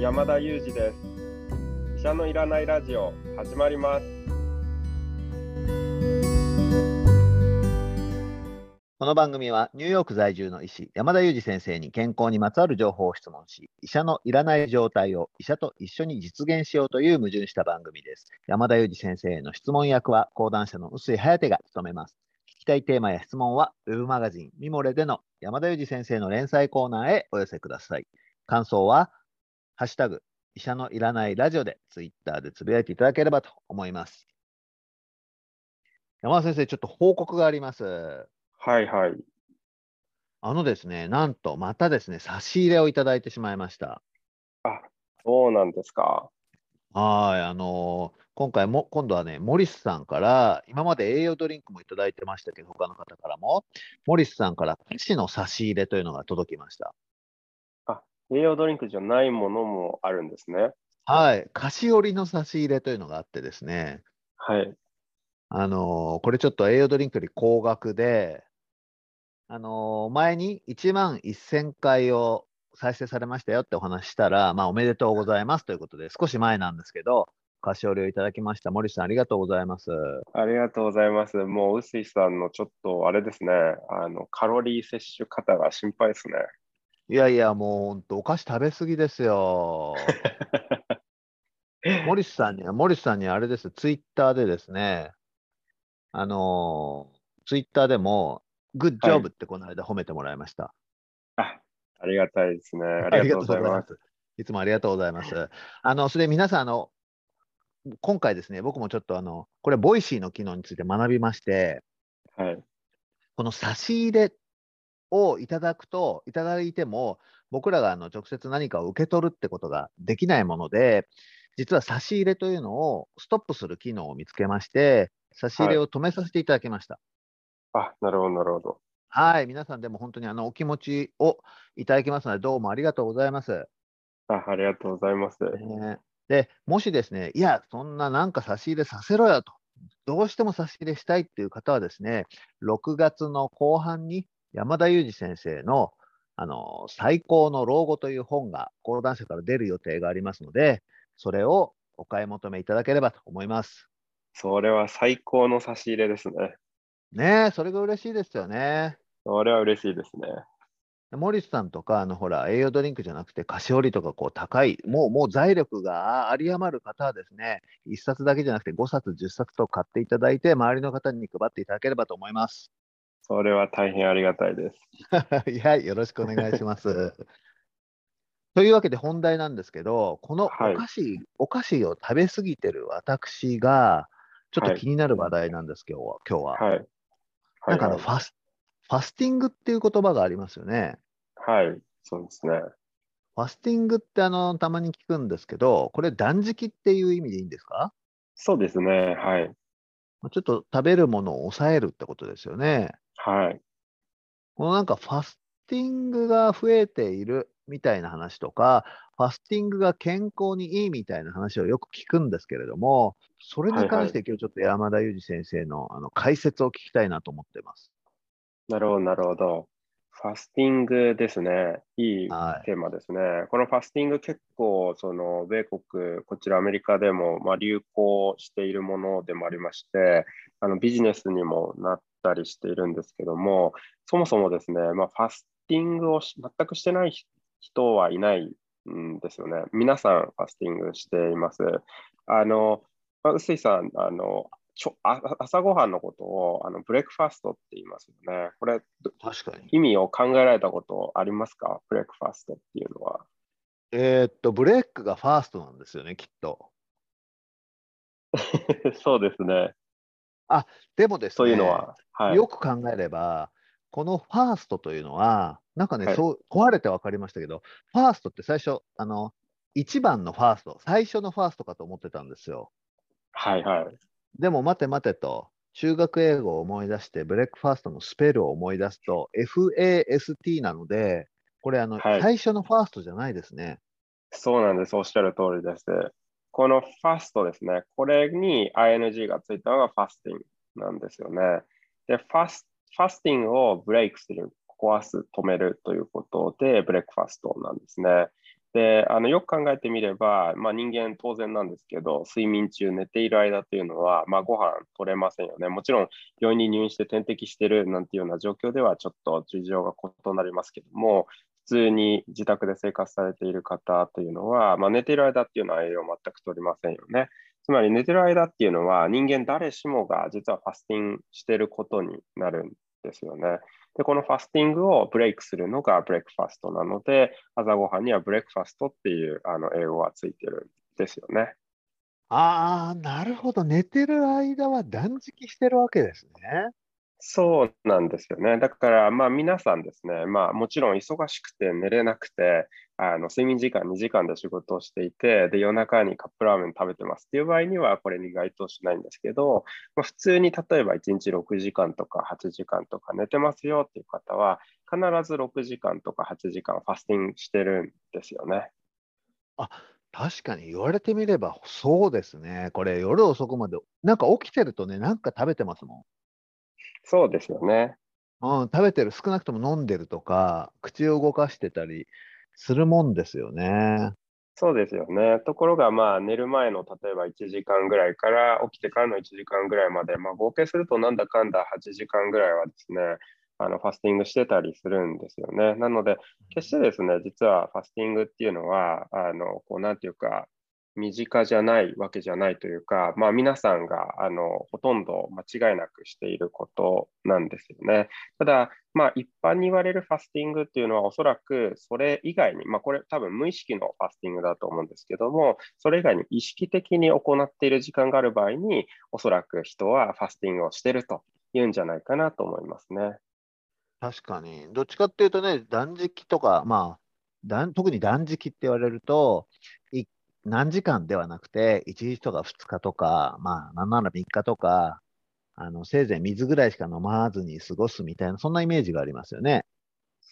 山田裕二です。医者のいらないラジオ始まります。この番組はニューヨーク在住の医師山田裕二先生に健康にまつわる情報を質問し医者のいらない状態を医者と一緒に実現しようという矛盾した番組です。山田裕二先生への質問役は講談社の臼井颯が務めます。聞きたいテーマや質問はウェブマガジンミモレでの山田裕二先生の連載コーナーへお寄せください。感想はハッシュタグ医者のいらないラジオでツイッターでつぶやいていただければと思います山田先生ちょっと報告がありますはいはいあのですね、なんとまたですね、差し入れをいただいてしまいました。あそうなんですかはい、あのー今回も、今度はね、モリスさんから、今まで栄養ドリンクもいただいてましたけど、他の方からも、モリスさんから菓子の差し入れというのが届きました。栄養ドリンクじゃないものもあるんですね。はい、菓子折りの差し入れというのがあってですね、はい。あのーこれちょっと栄養ドリンクより高額で、あのー前に1万1000回を再生されましたよってお話ししたら、まあ、おめでとうございますということで、少し前なんですけど、菓子折りをいただきました。森さん、ありがとうございます。ありがとうございます。もう臼井さんのちょっとあれですね。あのカロリー摂取方が心配ですねいやいや、もう本当、お菓子食べ過ぎですよ。モリスさんには、モリスさんにはあれです、ツイッターでですね、あのーツイッターでも、グッジョブってこの間褒めてもらいました。あありがたいですねありがとうございますす。いつもありがとうございます。あの、それで皆さん、あの、今回ですね、僕もちょっとあの、これ、 Voicy の機能について学びまして、はいこの差し入れをいただくと、いただいても、僕らがあの直接何かを受け取るってことができないもので、実は差し入れというのをストップする機能を見つけまして、差し入れを止めさせていただきました。あなるほどなるほどはい、皆さんでも本当にあのお気持ちをいただきますので、どうもありがとうございます。あありがとうございますねで、もしですね、いや、そんななんか差し入れさせろよと、どうしても差し入れしたいっていう方はですね、6月の後半に山田裕二先生の、あの最高の老後という本が講談社から出る予定がありますので、それをお買い求めいただければと思います。それは最高の差し入れですねねえ、それが嬉しいですよね。それは嬉しいですねモリスさんとか、あのほら、栄養ドリンクじゃなくて、菓子折りとかこう高い、もうもう財力があり余る方はですね、1冊だけじゃなくて5冊、10冊と買っていただいて、周りの方に配っていただければと思います。それは大変ありがたいです。いや、よろしくお願いします。というわけで本題なんですけど、このおはい菓子、お菓子を食べ過ぎてる私が、ちょっと気になる話題なんです、今日は。今日は。はい。なんかあのはいファス、ファスティングっていう言葉がありますよね。はい、そうですね。ファスティングってあのたまに聞くんですけど、これ断食っていう意味でいいんですか？そうですね。はい。まあちょっと食べるものを抑えるってことですよね。はい。このなんかファスティングが増えているみたいな話とか、ファスティングが健康にいいみたいな話をよく聞くんですけれども、それに関して今日ちょっと山田裕二先生のあの解説を聞きたいなと思ってます。なるほど、なるほど。ファスティングですね。いいはい。テーマですね。このファスティング結構、その、米国、こちらアメリカでも、まあ、流行しているものでもありまして、あのビジネスにもなったりしているんですけども、そもそもですね、まあ、ファスティングをし全くしてない人はいないんですよね。皆さんファスティングしています。あの、まあ、臼井さん、あの、ちょあ朝ごはんのことをあの breakfast って言いますよね。これ、ど確かに。意味を考えられたことありますか？ breakfast っていうのは。えーっと、ブレックが fast なんですよね、きっと。そうですね。でもですね、というのは、はい。よく考えれば、この fast というのは、なんかね、はいそう、壊れて分かりましたけど、 first って最初、あの、一番の first、最初の first かと思ってたんですよ。はいはい。でも、待て待てと、中学英語を思い出して、 breakfast のスペルを思い出すと、FAST なので、これあの、はい最初の first じゃないですね。そうなんです。おっしゃる通りです。この fast ですね。これに ing がついたのがファスティングなんですよね。で、ファスファスティングをブレイクする、壊す、止めるということで、ブレックファストなんですね。で、あのよく考えてみれば、まあ、人間当然なんですけど、睡眠中寝ている間というのは、まあ、ご飯取れませんよね。もちろん、病院に入院して点滴してるなんていうような状況では、ちょっと事情が異なりますけども、普通に自宅で生活されている方というのは、まあ、寝ている間っていうのは栄養全く取りませんよね。つまり寝てる間っていうのは人間誰しもが実はファスティングしてることになるんですよね。で、このファスティングをブレイクするのがブレックファストなので、朝ごはんにはブレックファストっていうあの英語がついてるんですよね。ああ、なるほど。寝てる間は断食してるわけですね。そうなんですよね。だから、まあ皆さんですね、まあもちろん忙しくて寝れなくて、あの睡眠時間2時間で仕事をしていて、で夜中にカップラーメン食べてますっていう場合にはこれに該当しないんですけど、まあ、普通に例えば1日6時間とか8時間とか寝てますよっていう方は、必ず6時間とか8時間ファスティングしてるんですよね。あ、確かに言われてみればそうですね。これ夜遅くまで、なんか起きてるとね、なんか食べてますもん。そうですよね。うん、食べてる、少なくとも飲んでるとか、口を動かしてたりするもんですよね。そうですよね。ところが、まあ、寝る前の例えば1時間ぐらいから起きてからの1時間ぐらいまで、まあ、合計するとなんだかんだ8時間ぐらいはですね、あのファスティングしてたりするんですよね。なので、決してですね、実はファスティングっていうのは、あのこうなんていうか、身近じゃないわけじゃないというか、まあ、皆さんがあのほとんど間違いなくしていることなんですよね。ただ、まあ、一般に言われるファスティングっていうのはおそらくそれ以外に、まあ、これ多分無意識のファスティングだと思うんですけども、それ以外に意識的に行っている時間がある場合に、おそらく人はファスティングをしているというんじゃないかなと思いますね。確かに。どっちかっていうとね、断食とか、まあ、特に断食って言われると、何時間ではなくて、1日とか2日とか、まあ、なんなら3日とか、あの、せいぜい水ぐらいしか飲まずに過ごすみたいな、そんなイメージがありますよね。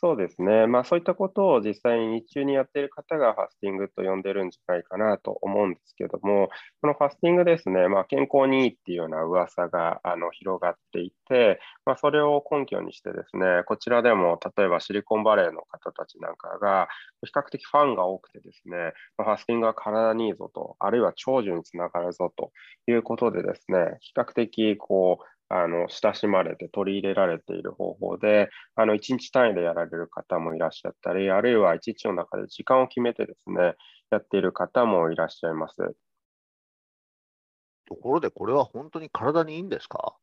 そうですね。まあそういったことを実際に日中にやっている方がファスティングと呼んでるんじゃないかなと思うんですけども、このファスティングですね、まあ健康にいいっていうような噂があの広がっていて、まあそれを根拠にしてですね、こちらでも例えばシリコンバレーの方たちなんかが比較的ファンが多くてですね、ファスティングは体にいいぞと、あるいは長寿につながるぞということでですね、比較的こう、あの親しまれて取り入れられている方法で、あの1日単位でやられる方もいらっしゃったり、あるいは1日の中で時間を決めてですね、やっている方もいらっしゃいます。ところで、これは本当に体にいいんですか？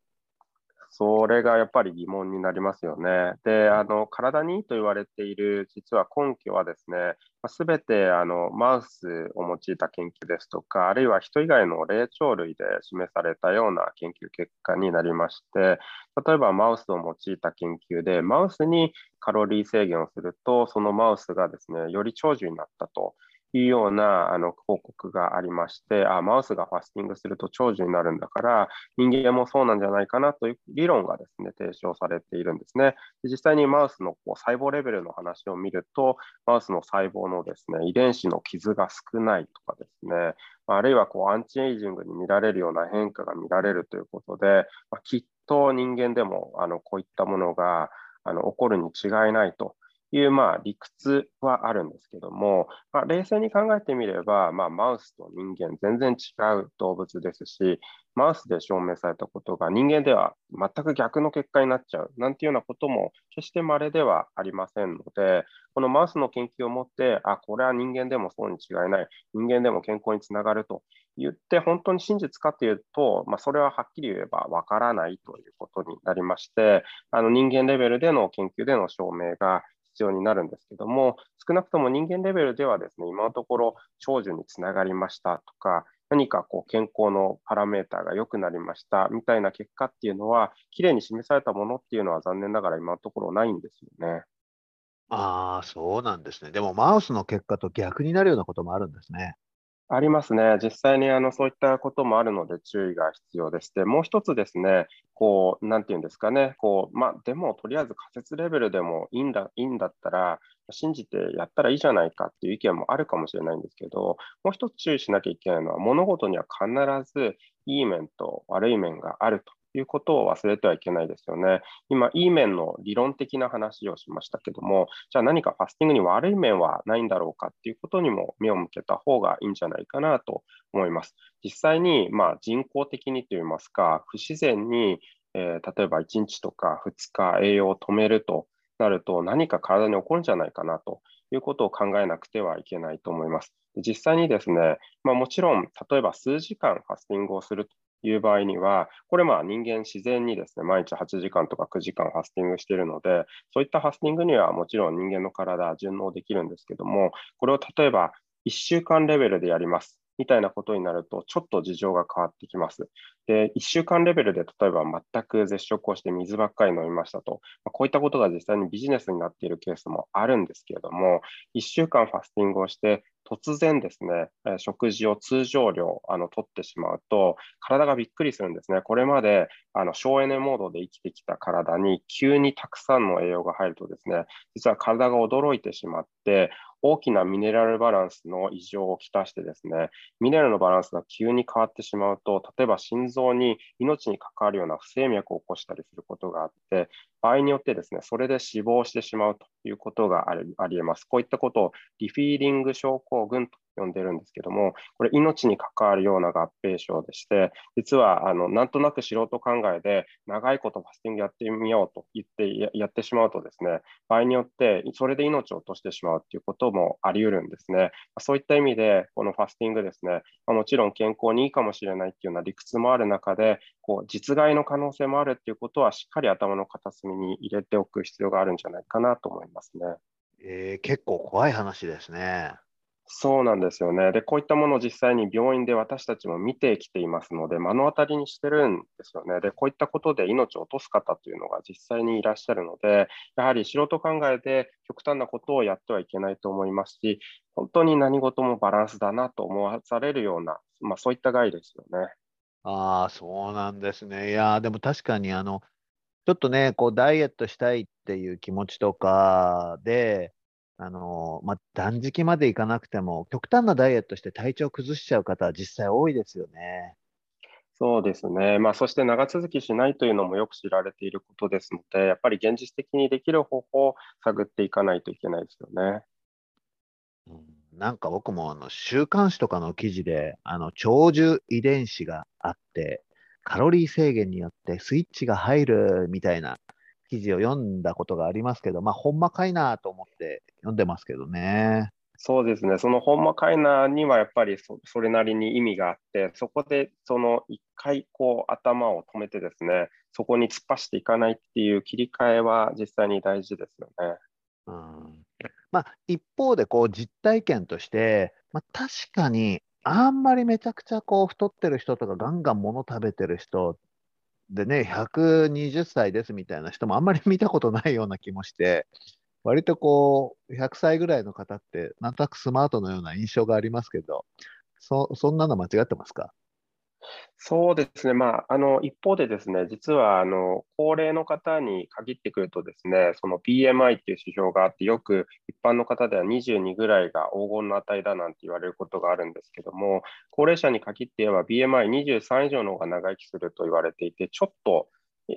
それがやっぱり疑問になりますよね。で、あの体にいいと言われている実は根拠はですね、すべてあのマウスを用いた研究ですとか、あるいは人以外の霊長類で示されたような研究結果になりまして、例えばマウスを用いた研究で、マウスにカロリー制限をすると、そのマウスがですね、より長寿になったというようなあの報告がありまして、あマウスがファスティングすると長寿になるんだから、人間もそうなんじゃないかなという理論がですね提唱されているんですね。で実際にマウスのこう細胞レベルの話を見ると、マウスの細胞のですね遺伝子の傷が少ないとかですね、あるいはこうアンチエイジングに見られるような変化が見られるということで、まあ、きっと人間でもあのこういったものがあの起こるに違いないという、まあ、理屈はあるんですけども、まあ、冷静に考えてみれば、まあ、マウスと人間全然違う動物ですし、マウスで証明されたことが人間では全く逆の結果になっちゃうなんていうようなことも決して稀ではありませんので、このマウスの研究をもって、あ、これは人間でもそうに違いない、人間でも健康につながると言って、本当に真実かというと、まあ、それははっきり言えばわからないということになりまして、あの人間レベルでの研究での証明が必要になるんですけども、少なくとも人間レベルではですね、今のところ長寿につながりましたとか、何かこう健康のパラメーターが良くなりましたみたいな結果っていうのは、きれいに示されたものっていうのは残念ながら今のところないんですよね。ああ、そうなんですね。でもマウスの結果と逆になるようなこともあるんですね。ありますね。実際にあのそういったこともあるので注意が必要でして、もう一つですね、こう、なんていうんですかね、こう、まあ、でもとりあえず仮説レベルでもいいんだ、いいんだったら、信じてやったらいいじゃないかっていう意見もあるかもしれないんですけど、もう一つ注意しなきゃいけないのは、物事には必ずいい面と悪い面があるということを忘れてはいけないですよね。今、いい面の理論的な話をしましたけども、じゃあ何かファスティングに悪い面はないんだろうかっていうことにも目を向けた方がいいんじゃないかなと思います。実際に、まあ、人工的にといいますか、不自然に、えー、例えば1日とか2日栄養を止めるとなると何か体に起こるんじゃないかなということを考えなくてはいけないと思います。実際にですね、まあ、もちろん、例えば数時間ファスティングをするという場合には、これまあ人間自然にですね、毎日8時間とか9時間ファスティングしているので、そういったファスティングにはもちろん人間の体順応できるんですけども、これを例えば1週間レベルでやります。みたいなことになると、ちょっと事情が変わってきます。で、1週間レベルで例えば全く絶食をして水ばっかり飲みましたと、ま、こういったことが実際にビジネスになっているケースもあるんですけれども、1週間ファスティングをして、突然ですね、食事を通常量あの取ってしまうと、体がびっくりするんですね。これまであの省エネモードで生きてきた体に急にたくさんの栄養が入るとですね、実は体が驚いてしまって、大きなミネラルバランスの異常をきたしてですね、ミネラルのバランスが急に変わってしまうと、例えば心臓に命に関わるような不整脈を起こしたりすることがあって、場合によってですね、それで死亡してしまうということがありありえます。こういったことをリフィーリング症候群と呼んでるんですけども、これ命に関わるような合併症でして、実はあのなんとなく素人考えで長いことファスティングやってみようと言ってやってしまうとですね、場合によってそれで命を落としてしまうということもあり得るんですね。そういった意味で、このファスティングですね、まもちろん健康にいいかもしれないっていうような理屈もある中で、こう実害の可能性もあるっていうことはしっかり頭の片隅に入れておく必要があるんじゃないかなと思いますね。えー、結構怖い話ですね。そうなんですよね。で、こういったものを実際に病院で私たちも見てきていますので、目の当たりにしてるんですよね。で、こういったことで命を落とす方というのが実際にいらっしゃるので、やはり素人考えで極端なことをやってはいけないと思いますし、本当に何事もバランスだなと思わされるような、まあ、そういった害ですよね。ああ、そうなんですね。いや、でも確かにあの、ちょっとね、こうダイエットしたいっていう気持ちとかで、あの、まあ、断食までいかなくても、極端なダイエットして体調崩しちゃう方は実際多いですよね。そうですね。まあ、そして長続きしないというのもよく知られていることですので、やっぱり現実的にできる方法を探っていかないといけないですよね。うん、なんか僕もあの週刊誌とかの記事で、あの長寿遺伝子があって、カロリー制限によってスイッチが入るみたいな記事を読んだことがありますけど、まあ、ほんまかいなと思って読んでますけどね。そうですね、そのほんまかいなにはやっぱりそそれなりに意味があって、そこでその一回こう頭を止めてですね、そこに突っ走っていかないっていう切り替えは実際に大事ですよね。うんまあ、一方でこう実体験として、まあ、確かにあんまりめちゃくちゃこう太ってる人とかガンガン物食べてる人でね、120歳ですみたいな人もあんまり見たことないような気もして、割とこう、100歳ぐらいの方って、なんとなくスマートのような印象がありますけど、そそんなの間違ってますか？そうですね、まあ、あの一方でですね、実はあの高齢の方に限ってくるとですね、その BMI っていう指標があって、よく一般の方では22ぐらいが黄金の値だなんて言われることがあるんですけども、高齢者に限って言えば BMI23 以上の方が長生きすると言われていて、ちょっと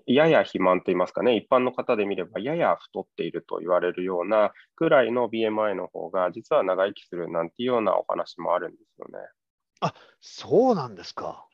やや肥満といいますかね、一般の方で見ればやや太っていると言われるようなくらいの BMI の方が実は長生きするなんていうようなお話もあるんですよね。あそうなんですか。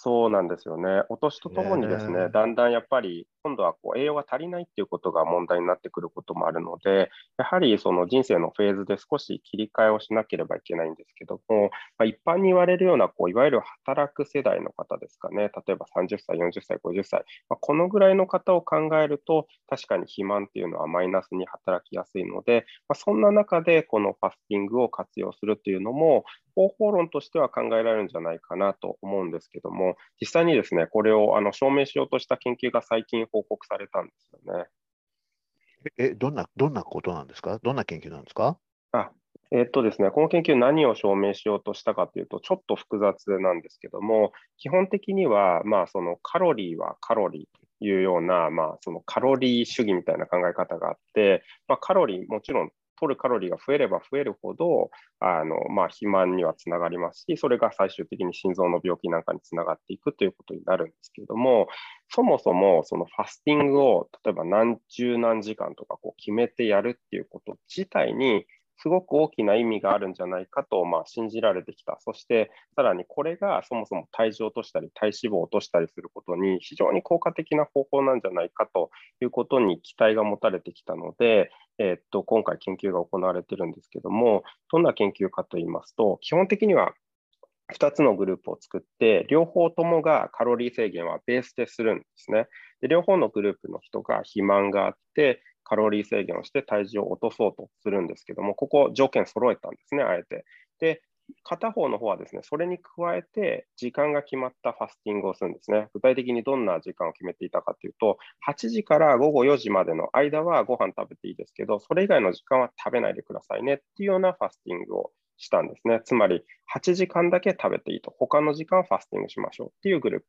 そうなんですよね。お年とともにですね、だんだんやっぱり今度はこう栄養が足りないっていうことが問題になってくることもあるので、やはりその人生のフェーズで少し切り替えをしなければいけないんですけども、まあ、一般に言われるようなこういわゆる働く世代の方ですかね、例えば30歳、40歳、50歳、まあ、このぐらいの方を考えると、確かに肥満っていうのはマイナスに働きやすいので、まあ、そんな中でこのファスティングを活用するっていうのも、方法論としては考えられるんじゃないかなと思うんですけども、実際にですね、これをあの証明しようとした研究が最近報告されたんですよね。え、どんな、どんなことなんですか？どんな研究なんですか？あえっとですね、この研究何を証明しようとしたかというと、ちょっと複雑なんですけども、基本的には、まあ、そのカロリーはカロリーというような、まあ、そのカロリー主義みたいな考え方があって、まあ、カロリーもちろん取るカロリーが増えれば増えるほど、あのまあ、肥満にはつながりますし、それが最終的に心臓の病気なんかにつながっていくということになるんですけれども、そもそもそのファスティングを例えば何十何時間とかこう決めてやるっていうこと自体に、すごく大きな意味があるんじゃないかと、まあ、信じられてきた。そして、さらにこれがそもそも体重を落としたり、体脂肪を落としたりすることに非常に効果的な方法なんじゃないかということに期待が持たれてきたので、えー、っと今回研究が行われているんですけども、どんな研究かといいますと、基本的には2つのグループを作って、両方ともがカロリー制限はベースでするんですね。で両方のグループの人が肥満があって、カロリー制限をして体重を落とそうとするんですけども、ここ条件揃えたんですね、あえて。で、片方の方はですね、それに加えて時間が決まったファスティングをするんですね。具体的にどんな時間を決めていたかというと、8時から午後4時までの間はご飯食べていいですけど、それ以外の時間は食べないでくださいねっていうようなファスティングをしたんですね。つまり、8時間だけ食べていいと、他の時間はファスティングしましょうっていうグループ。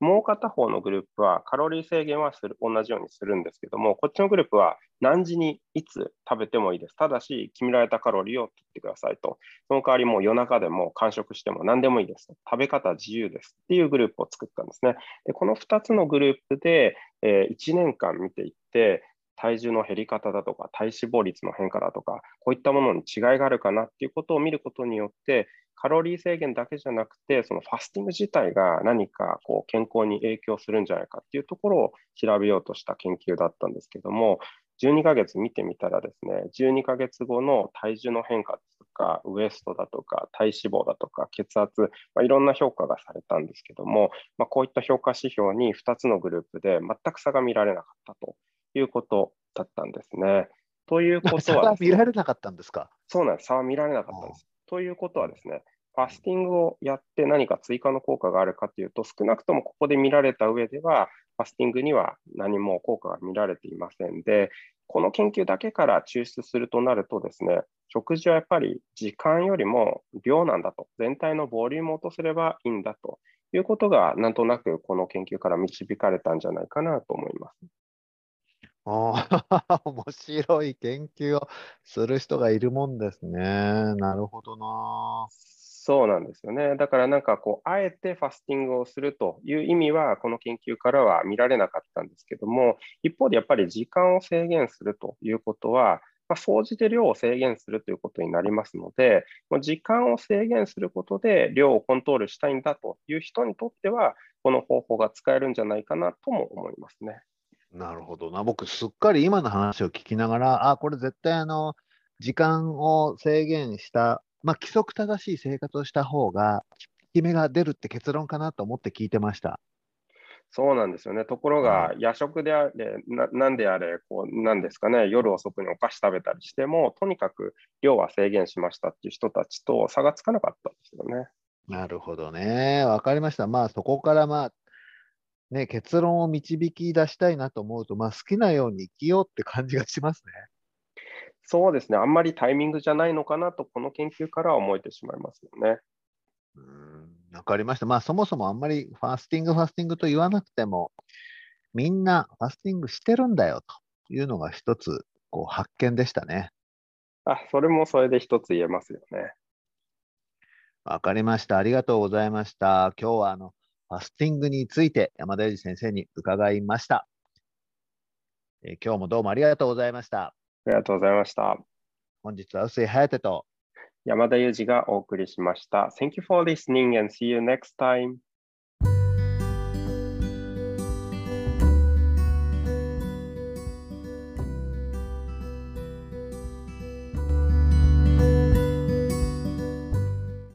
もう片方のグループはカロリー制限はする同じようにするんですけども、こっちのグループは何時にいつ食べてもいいです。ただし、決められたカロリーを取ってくださいと。その代わりもう夜中でも間食しても何でもいいです。食べ方自由ですっていうグループを作ったんですね。でこの2つのグループで、えー、1年間見ていって、体重の減り方だとか、体脂肪率の変化だとか、こういったものに違いがあるかなっていうことを見ることによって、カロリー制限だけじゃなくて、そのファスティング自体が何かこう健康に影響するんじゃないかっていうところを調べようとした研究だったんですけども、12ヶ月見てみたらですね、12ヶ月後の体重の変化とか、ウエストだとか、体脂肪だとか、血圧、まあ、いろんな評価がされたんですけども、まあ、こういった評価指標に2つのグループで全く差が見られなかったということだったんですね。ということは、差は見られなかったんですか？そうなんです。差は見られなかったんです。ということはですね、ファスティングをやって何か追加の効果があるかというと、少なくともここで見られた上では、ファスティングには何も効果が見られていませんで、この研究だけから抽出するとなるとですね、食事はやっぱり時間よりも量なんだと、全体のボリュームを落とせればいいんだということが、なんとなくこの研究から導かれたんじゃないかなと思います。あ面白い研究をする人がいるもんですね。なるほどな。そうなんですよね。だからなんかこう、あえてファスティングをするという意味は、この研究からは見られなかったんですけども、一方でやっぱり時間を制限するということは、まあ、総じて量を制限するということになりますので、時間を制限することで量をコントロールしたいんだという人にとっては、この方法が使えるんじゃないかなとも思いますね。なるほどな。僕、すっかり今の話を聞きながら、あ、これ絶対あの、時間を制限した、まあ、規則正しい生活をした方が、効き目が出るって結論かなと思って聞いてました。そうなんですよね。ところが、夜食であれ、ななんであれ、こう、なんですかね、夜遅くにお菓子食べたりしても、とにかく量は制限しましたっていう人たちと差がつかなかったんですよね。なるほどね。わかりました。まあ、そこからまあ、ね、結論を導き出したいなと思うと、まあ、好きなように生きようって感じがしますね。そうですね、あんまりタイミングじゃないのかなと、この研究からは思えてしまいますよね。うんわかりました。まあ、そもそもあんまりファスティング、ファスティングと言わなくても、みんなファスティングしてるんだよというのが一つこう発見でしたね。あ、それもそれで一つ言えますよね。わかりました。ありがとうございました。今日はあのファスティングについて山田裕二先生に伺いました、えー、今日もどうもありがとうございました。ありがとうございました。本日は臼井颯と山田裕二がお送りしました。Thank you for listening and see you next time.